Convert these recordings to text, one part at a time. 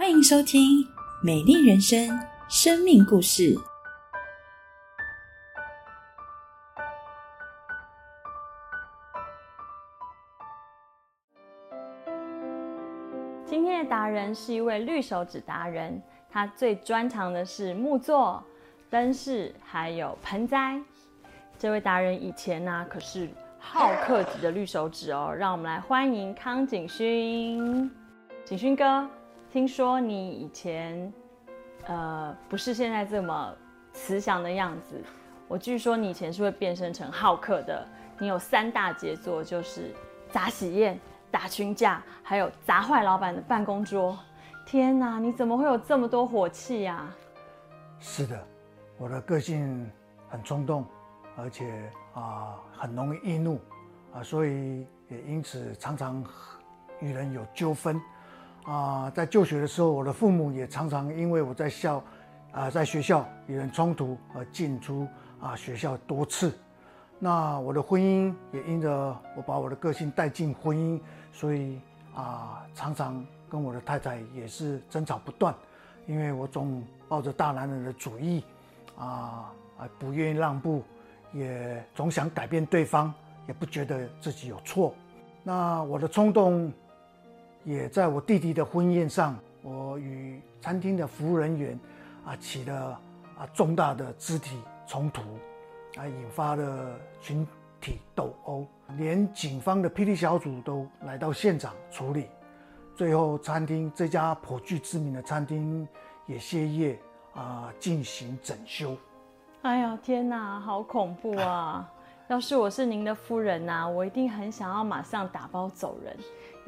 欢迎收听《美丽人生》生命故事。今天的达人是一位绿手指达人，他最专长的是木作、灯饰还有盆栽。这位达人以前呢、可是好客级的绿手指哦，让我们来欢迎康景勋。景勋哥，听说你以前呃不是现在这么慈祥的样子，我据说你以前是会变身成好客的。你有三大杰作，就是砸喜宴、打群架，还有砸坏老板的办公桌。天哪，你怎么会有这么多火气呀、是的，我的个性很冲动，而且啊、很容易易怒啊，所以也因此常常与人有纠纷啊。在就学的时候，我的父母也常常因为我在校啊、在学校与人冲突而进出啊学校多次。那我的婚姻也因着我把我的个性带进婚姻，所以啊、常常跟我的太太也是争吵不断，因为我总抱着大男人的主义，啊啊不愿意让步，也总想改变对方，也不觉得自己有错。那我的冲动也在我弟弟的婚宴上，我与餐厅的服务人员啊起了啊重大的肢体冲突，啊引发了群体斗殴，连警方的霹雳小组都来到现场处理。最后，餐厅这家颇具知名的餐厅也歇业啊，进行整修。哎呀，天哪，好恐怖啊！要是我是您的夫人呐、我一定很想要马上打包走人，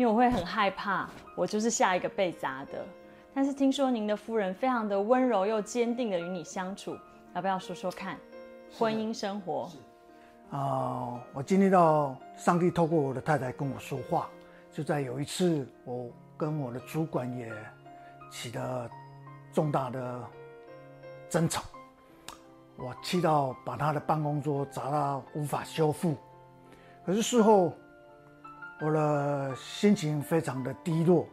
因为我会很害怕，我就是下一个被砸的。但是听说您的夫人非常的温柔又坚定的与你相处，要不要说说看婚姻生活？啊、我经历到上帝透过我的太太跟我说话。就在有一次，我跟我的主管也起了重大的争吵，我气到把他的办公桌砸到无法修复。可是事后，我的心情非常的低落。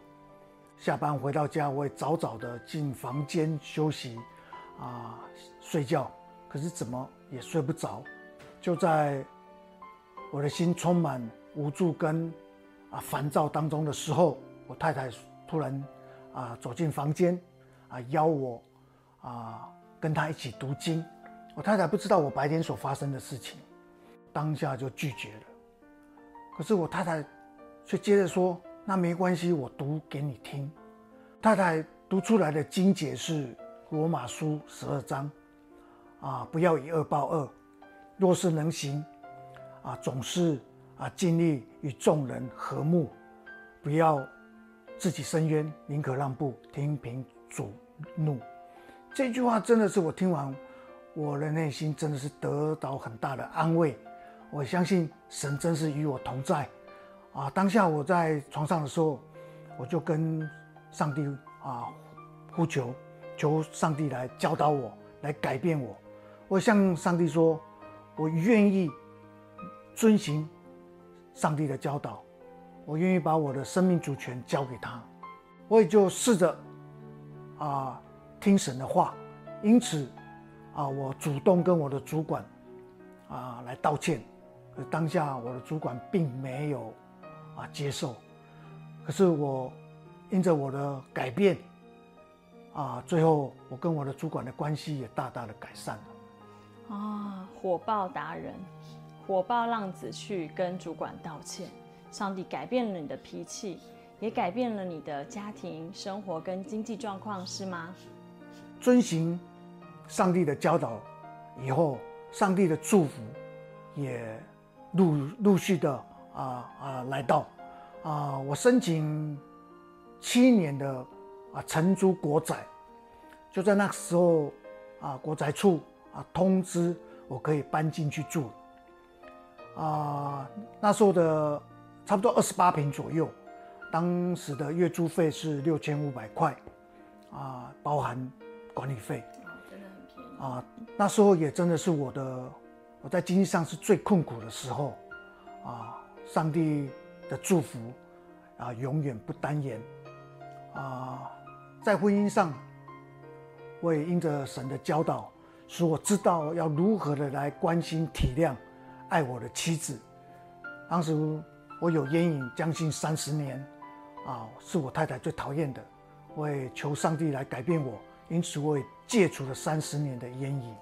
下班回到家，我也早早的进房间休息，啊、睡觉。可是怎么也睡不着。就在我的心充满无助跟啊烦躁当中的时候，我太太突然啊走进房间，啊邀我啊跟她一起读经。我太太不知道我白天所发生的事情，当下就拒绝了。可是我太太却接着说：“那没关系，我读给你听。”太太读出来的经节是罗马书十二章，啊，不要以恶报恶，若是能行，啊，总是啊尽力与众人和睦，不要自己伸冤，宁可让步，听凭主怒。这句话真的是我听完，我的内心真的是得到很大的安慰。我相信神真是与我同在，啊，当下我在床上的时候，我就跟上帝啊呼求，求上帝来教导我，来改变我。我向上帝说，我愿意遵行上帝的教导，我愿意把我的生命主权交给他。我也就试着啊听神的话，因此啊，我主动跟我的主管啊来道歉。可当下我的主管并没有啊接受，可是我因着我的改变啊，最后我跟我的主管的关系也大大的改善了。啊，火爆达人，火爆浪子去跟主管道歉，上帝改变了你的脾气，也改变了你的家庭生活跟经济状况，是吗？遵行上帝的教导以后，上帝的祝福也陆陆续的啊啊来到。啊，我申请七年的啊承租国宅，就在那个时候啊，国宅处啊通知我可以搬进去住。啊，那时候的差不多二十八平左右，当时的月租费是六千五百块啊，包含管理费。啊，那时候也真的是我的我在经济上是最困苦的时候啊，上帝的祝福啊永远不单言啊，在婚姻上，我也因着神的教导，使我知道要如何的来关心、体谅、爱我的妻子。当时我有烟瘾将近三十年，啊，是我太太最讨厌的。我也求上帝来改变我，因此我也戒除了三十年的烟瘾，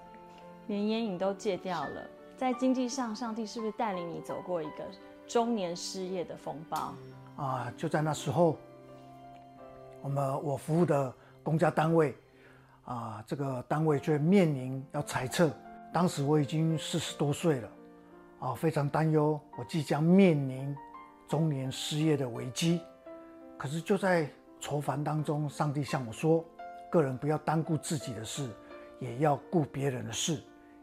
连烟瘾都戒掉了。在经济上，上帝是不是带领你走过一个中年失业的风暴？啊，就在那时候，我们我服务的公家单位，啊，这个单位却面临要裁撤。当时我已经四十多岁了，啊，非常担忧我即将面临中年失业的危机。可是就在愁烦当中，上帝向我说：“个人不要单顾自己的事，也要顾别人的事。”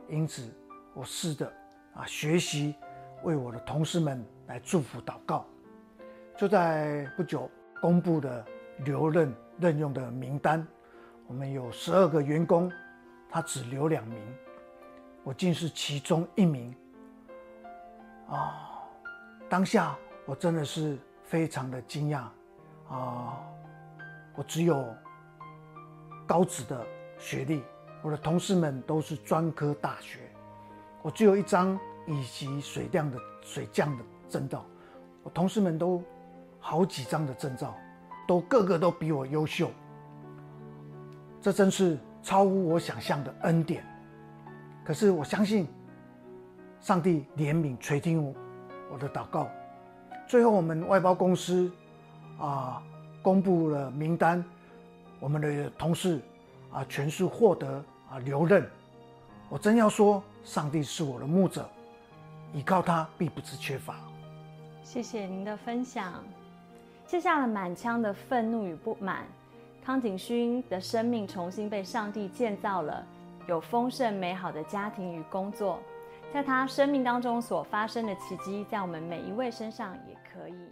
因此，我试着啊学习为我的同事们来祝福祷告。就在不久公布的留任任用的名单，我们有十二个员工，他只留两名，我竟是其中一名。啊，当下我真的是非常的惊讶啊！我只有高职的学历，我的同事们都是专科大学，我只有一张乙级水量的水匠的证照，我同事们都。好几张的证照，都个个都比我优秀，这真是超乎我想象的恩典。可是我相信，上帝怜悯垂听我我的祷告。最后，我们外包公司啊公布了名单，我们的同事啊全数获得啊留任。我真要说，上帝是我的牧者，依靠他必不致缺乏。谢谢您的分享。卸下了满腔的愤怒与不满，康景勋的生命重新被上帝建造了，有丰盛美好的家庭与工作，在他生命当中所发生的奇迹，在我们每一位身上也可以。